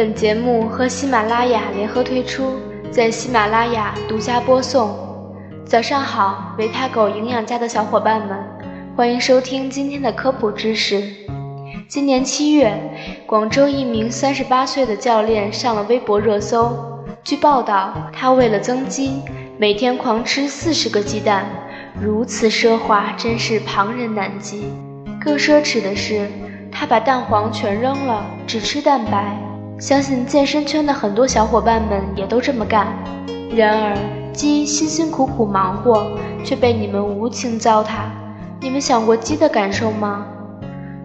本节目和喜马拉雅联合推出，在喜马拉雅独家播送。早上好，维他狗营养家的小伙伴们，欢迎收听今天的科普知识。今年七月，广州一名三十八岁的教练上了微博热搜。据报道，他为了增肌，每天狂吃四十个鸡蛋，如此奢华，真是旁人难及。更奢侈的是，他把蛋黄全扔了，只吃蛋白。相信健身圈的很多小伙伴们也都这么干。然而，鸡辛辛苦苦忙活，却被你们无情糟蹋。你们想过鸡的感受吗？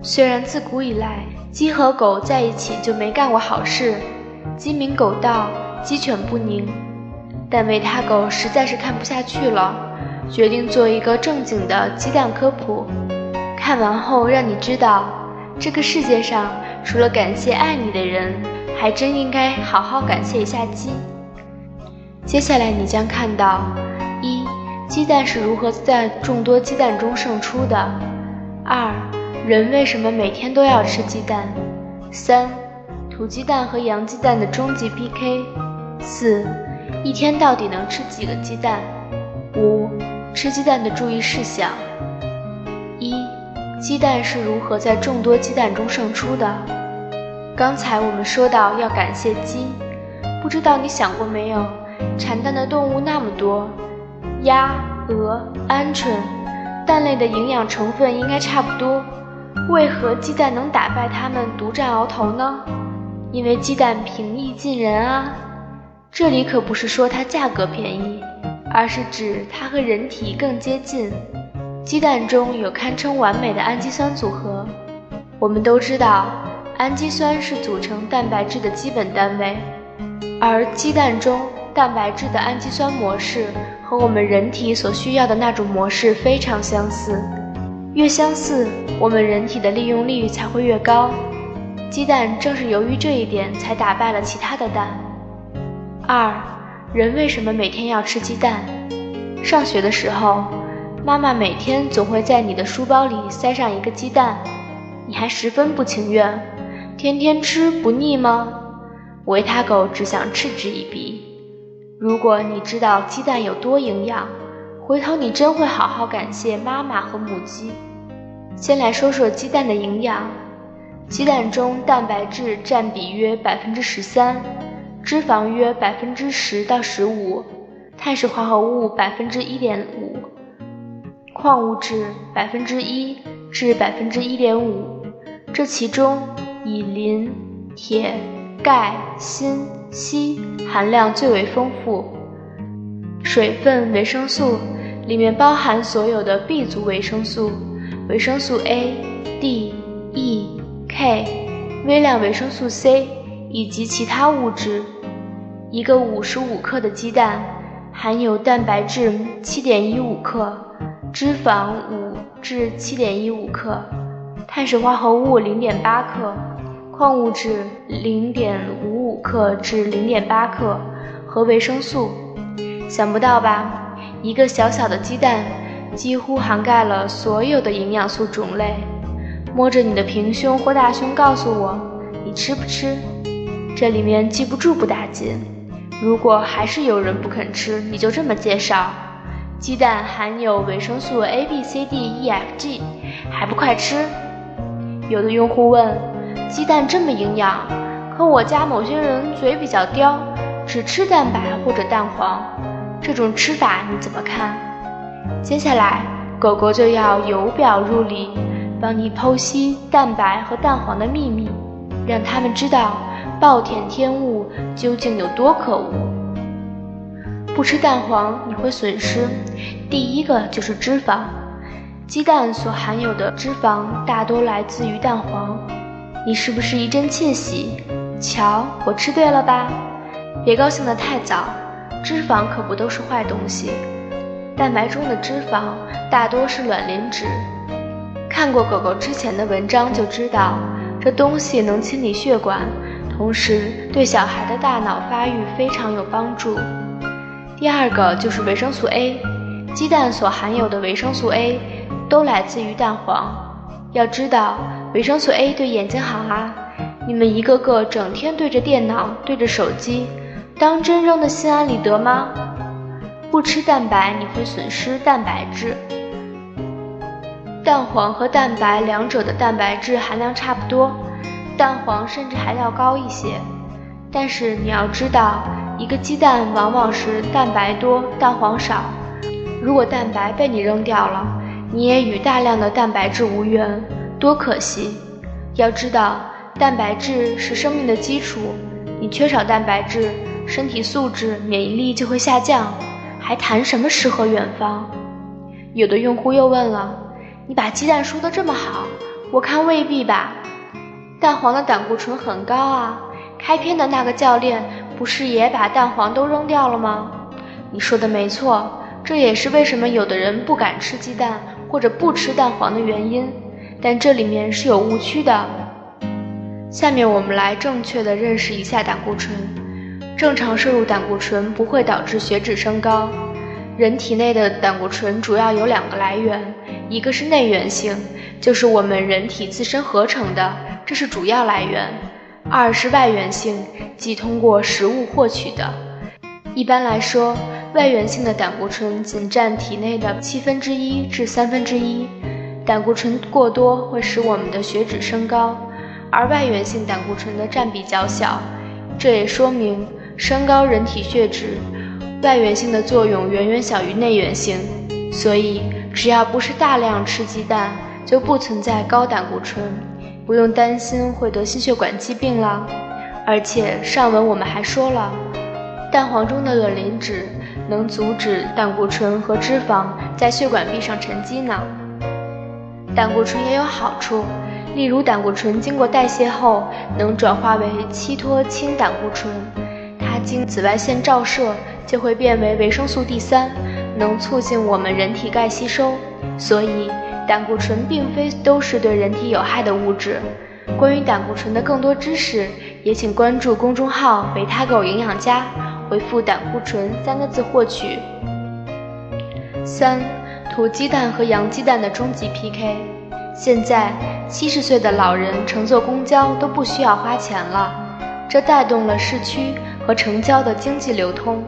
虽然自古以来，鸡和狗在一起就没干过好事，鸡鸣狗盗，鸡犬不宁，但维他狗实在是看不下去了，决定做一个正经的鸡蛋科普。看完后让你知道，这个世界上除了感谢爱你的人，还真应该好好感谢一下鸡。接下来你将看到：一、鸡蛋是如何在众多鸡蛋中胜出的；二、人为什么每天都要吃鸡蛋；三、土鸡蛋和洋鸡蛋的终极 PK；四、一天到底能吃几个鸡蛋；五、吃鸡蛋的注意事项。一鸡蛋是如何在众多鸡蛋中胜出的？刚才我们说到要感谢鸡，不知道你想过没有？产蛋的动物那么多，鸭、鹅、鹌鹑，蛋类的营养成分应该差不多，为何鸡蛋能打败它们，独占鳌头呢？因为鸡蛋平易近人啊！这里可不是说它价格便宜，而是指它和人体更接近。鸡蛋中有堪称完美的氨基酸组合。我们都知道，氨基酸是组成蛋白质的基本单位，而鸡蛋中蛋白质的氨基酸模式和我们人体所需要的那种模式非常相似。越相似，我们人体的利用率才会越高。鸡蛋正是由于这一点，才打败了其他的蛋。二，人为什么每天要吃鸡蛋？上学的时候。妈妈每天总会在你的书包里塞上一个鸡蛋，你还十分不情愿，天天吃不腻吗？维他狗只想嗤之以鼻。如果你知道鸡蛋有多营养，回头你真会好好感谢妈妈和母鸡。先来说说鸡蛋的营养，鸡蛋中蛋白质占比约百分之十三，脂肪约百分之十到十五，碳水化合物百分之一点五。矿物质百分之一至百分之一点五，这其中以磷、铁、钙、锌、硒含量最为丰富。水分、维生素里面包含所有的 B 族维生素，维生素 A、D、E、K，微量维生素 C 以及其他物质。一个五十五克的鸡蛋含有蛋白质七点一五克。脂肪五至七点一五克，碳水化合物零点八克，矿物质零点五五克至零点八克和维生素。想不到吧？一个小小的鸡蛋几乎涵盖了所有的营养素种类。摸着你的平胸或大胸，告诉我你吃不吃？这里面记不住不打紧。如果还是有人不肯吃，你就这么介绍。鸡蛋含有维生素 A、B、C、D、E、F、G，还不快吃？有的用户问：鸡蛋这么营养，可我家某些人嘴比较刁，只吃蛋白或者蛋黄，这种吃法你怎么看？接下来，狗狗就要由表入里，帮你剖析蛋白和蛋黄的秘密，让他们知道暴殄天物究竟有多可恶。不吃蛋黄你会损失，第一个就是脂肪。鸡蛋所含有的脂肪大多来自于蛋黄，你是不是一阵窃喜？瞧，我吃对了吧？别高兴得太早，脂肪可不都是坏东西。蛋白中的脂肪大多是卵磷脂，看过狗狗之前的文章就知道，这东西能清理血管，同时对小孩的大脑发育非常有帮助。第二个就是维生素 A，鸡蛋所含有的维生素 A 都来自于蛋黄。要知道，维生素 A 对眼睛好啊，你们一个个整天对着电脑、对着手机，当真扔得心安理得吗？不吃蛋白，你会损失蛋白质。蛋黄和蛋白两者的蛋白质含量差不多，蛋黄甚至还要高一些。但是你要知道，一个鸡蛋往往是蛋白多，蛋黄少。如果蛋白被你扔掉了，你也与大量的蛋白质无缘，多可惜！要知道，蛋白质是生命的基础，你缺少蛋白质，身体素质、免疫力就会下降，还谈什么诗和远方？有的用户又问了。你把鸡蛋说的这么好，我看未必吧。蛋黄的胆固醇很高啊，开篇的那个教练不是也把蛋黄都扔掉了吗？你说的没错，这也是为什么有的人不敢吃鸡蛋或者不吃蛋黄的原因。但这里面是有误区的。下面我们来正确的认识一下胆固醇。正常摄入胆固醇不会导致血脂升高。人体内的胆固醇主要有两个来源。一个是内源性，就是我们人体自身合成的，这是主要来源；二是外源性，即通过食物获取的。一般来说，外源性的胆固醇仅占体内的七分之一至三分之一。胆固醇过多会使我们的血脂升高，而外源性胆固醇的占比较小，这也说明升高人体血脂，外源性的作用远远小于内源性，所以。只要不是大量吃鸡蛋，就不存在高胆固醇，不用担心会得心血管疾病了。而且上文我们还说了，蛋黄中的卵磷脂能阻止胆固醇和脂肪在血管壁上沉积呢。胆固醇也有好处，例如胆固醇经过代谢后能转化为七脱氢胆固醇，它经紫外线照射就会变为维生素 D 三。能促进我们人体钙吸收，所以胆固醇并非都是对人体有害的物质。关于胆固醇的更多知识，也请关注公众号“维他狗营养家”，回复“胆固醇”三个字获取。三、土鸡蛋和洋鸡蛋的终极 PK。现在七十岁的老人乘坐公交都不需要花钱了，这带动了市区和城郊的经济流通。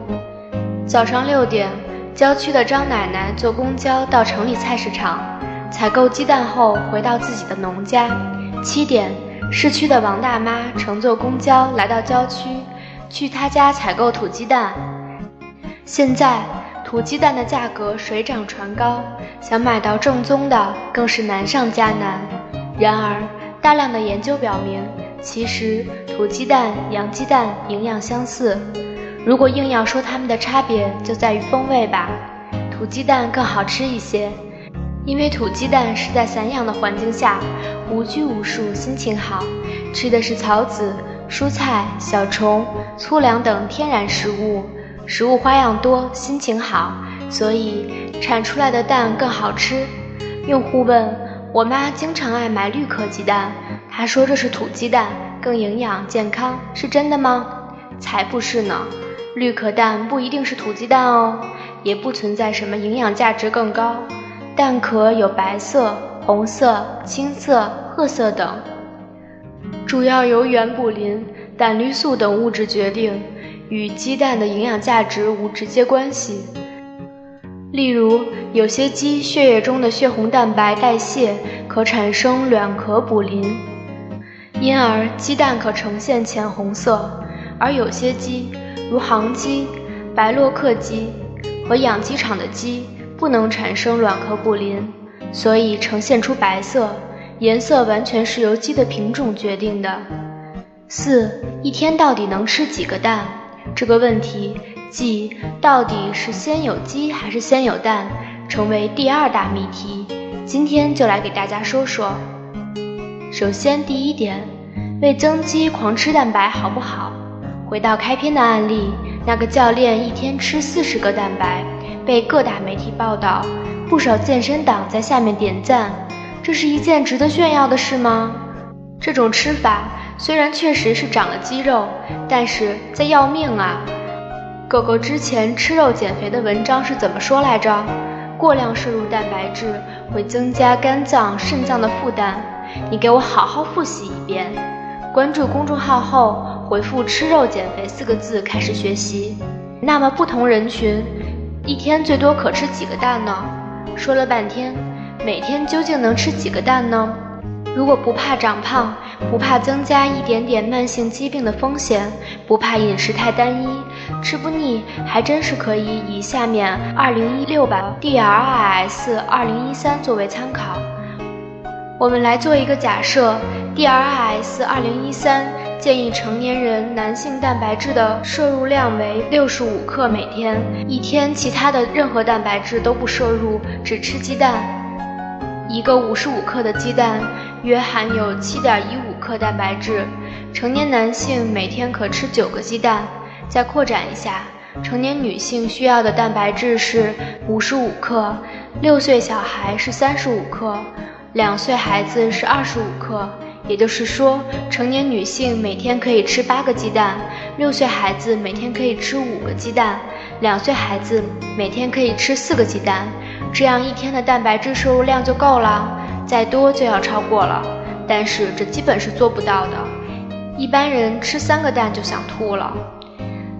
早上六点。郊区的张奶奶坐公交到城里菜市场采购鸡蛋后，回到自己的农家。七点，市区的王大妈乘坐公交来到郊区，去她家采购土鸡蛋。现在土鸡蛋的价格水涨船高，想买到正宗的更是难上加难。然而，大量的研究表明，其实土鸡蛋、洋鸡蛋营养相似。如果硬要说它们的差别，就在于风味吧。土鸡蛋更好吃一些，因为土鸡蛋是在散养的环境下，无拘无束，心情好，吃的是草籽、蔬菜、小虫、粗粮等天然食物，食物花样多，心情好，所以产出来的蛋更好吃。用户问我妈经常爱买绿壳鸡蛋，她说这是土鸡蛋，更营养健康，是真的吗？才不是呢。绿壳蛋不一定是土鸡蛋哦，也不存在什么营养价值更高。蛋壳有白色、红色、青色、褐色等，主要由原卟啉、胆绿素等物质决定，与鸡蛋的营养价值无直接关系。例如，有些鸡血液中的血红蛋白代谢可产生卵壳卟啉，因而鸡蛋可呈现浅红色，而有些鸡。如杭鸡、白洛克鸡和养鸡场的鸡不能产生卵壳卟啉，所以呈现出白色，颜色完全是由鸡的品种决定的。四，一天到底能吃几个蛋？这个问题，即到底是先有鸡还是先有蛋，成为第二大谜题。今天就来给大家说说。首先，第一点，为增肌狂吃蛋白好不好？回到开篇的案例，那个教练一天吃四十个蛋白，被各大媒体报道，不少健身党在下面点赞。这是一件值得炫耀的事吗？这种吃法虽然确实是长了肌肉，但是在要命啊！狗狗之前吃肉减肥的文章是怎么说来着？过量摄入蛋白质会增加肝脏、肾脏的负担。你给我好好复习一遍。关注公众号后回复“吃肉减肥”四个字开始学习。那么，不同人群一天最多可吃几个蛋呢？说了半天，每天究竟能吃几个蛋呢？如果不怕长胖，不怕增加一点点慢性疾病的风险，不怕饮食太单一，吃不腻，还真是可以以下面二零一六版 DRIS 二零一三作为参考。我们来做一个假设，DRIS 二零一三建议成年人男性蛋白质的摄入量为六十五克每天，一天其他的任何蛋白质都不摄入，只吃鸡蛋。一个五十五克的鸡蛋。约含有七点一五克蛋白质，成年男性每天可吃九个鸡蛋。再扩展一下，成年女性需要的蛋白质是五十五克，六岁小孩是三十五克，两岁孩子是二十五克。也就是说，成年女性每天可以吃八个鸡蛋，六岁孩子每天可以吃五个鸡蛋，两岁孩子每天可以吃四个鸡蛋，这样一天的蛋白质摄入量就够了。再多就要超过了，但是这基本是做不到的。一般人吃三个蛋就想吐了。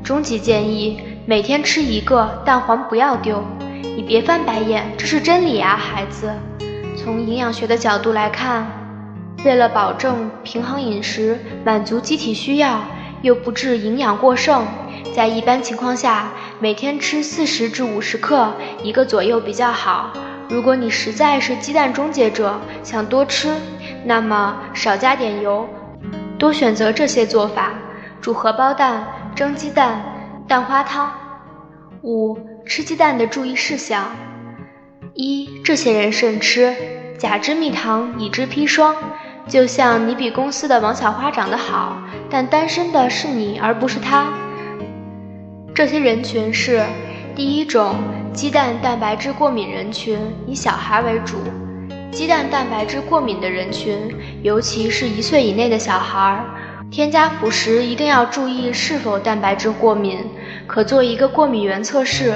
终极建议：每天吃一个，蛋黄不要丢。你别翻白眼，这是真理啊，孩子。从营养学的角度来看，为了保证平衡饮食，满足机体需要，又不致营养过剩，在一般情况下，每天吃四十至五十克，一个左右比较好。如果你实在是鸡蛋终结者，想多吃，那么少加点油，多选择这些做法：煮荷包蛋、蒸鸡蛋、蛋花汤。五、吃鸡蛋的注意事项：一、这些人慎吃，甲之蜜糖，乙之砒霜。就像你比公司的王小花长得好，但单身的是你而不是他。这些人群是。第一种，鸡蛋蛋白质过敏人群以小孩为主。鸡蛋蛋白质过敏的人群，尤其是一岁以内的小孩，添加辅食一定要注意是否蛋白质过敏，可做一个过敏原测试。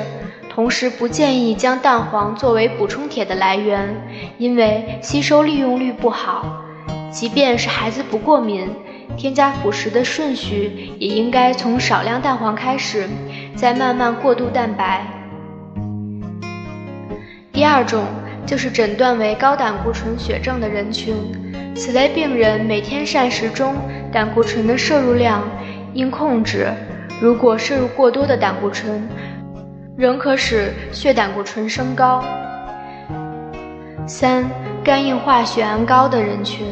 同时，不建议将蛋黄作为补充铁的来源，因为吸收利用率不好。即便是孩子不过敏，添加辅食的顺序也应该从少量蛋黄开始。再慢慢过渡蛋白。第二种就是诊断为高胆固醇血症的人群，此类病人每天膳食中胆固醇的摄入量应控制，如果摄入过多的胆固醇，仍可使血胆固醇升高。三、肝硬化血氨高的人群。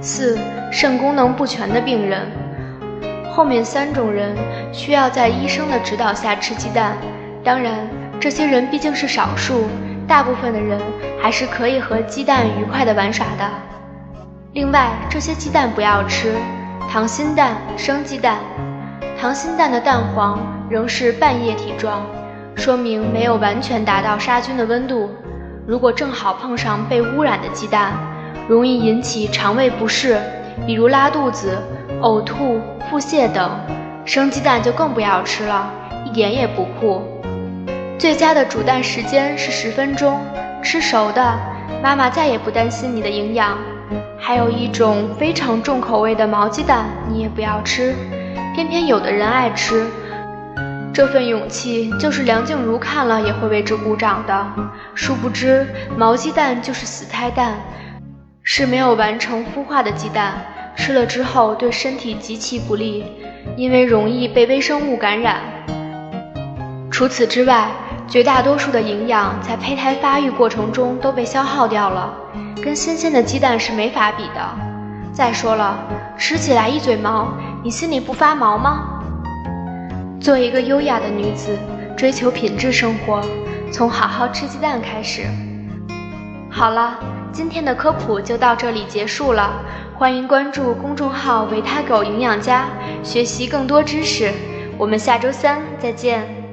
四、肾功能不全的病人。后面三种人需要在医生的指导下吃鸡蛋，当然，这些人毕竟是少数，大部分的人还是可以和鸡蛋愉快的玩耍的。另外，这些鸡蛋不要吃溏心蛋、生鸡蛋。溏心蛋的蛋黄仍是半液体状，说明没有完全达到杀菌的温度。如果正好碰上被污染的鸡蛋，容易引起肠胃不适，比如拉肚子。呕吐、腹泻等，生鸡蛋就更不要吃了，一点也不酷。最佳的煮蛋时间是十分钟，吃熟的，妈妈再也不担心你的营养。还有一种非常重口味的毛鸡蛋，你也不要吃，偏偏有的人爱吃。这份勇气，就是梁静茹看了也会为之鼓掌的。殊不知，毛鸡蛋就是死胎蛋，是没有完成孵化的鸡蛋。吃了之后对身体极其不利，因为容易被微生物感染。除此之外，绝大多数的营养在胚胎发育过程中都被消耗掉了，跟新鲜的鸡蛋是没法比的。再说了，吃起来一嘴毛，你心里不发毛吗？做一个优雅的女子，追求品质生活，从好好吃鸡蛋开始。好了，今天的科普就到这里结束了。欢迎关注公众号“维他狗营养家”，学习更多知识。我们下周三再见。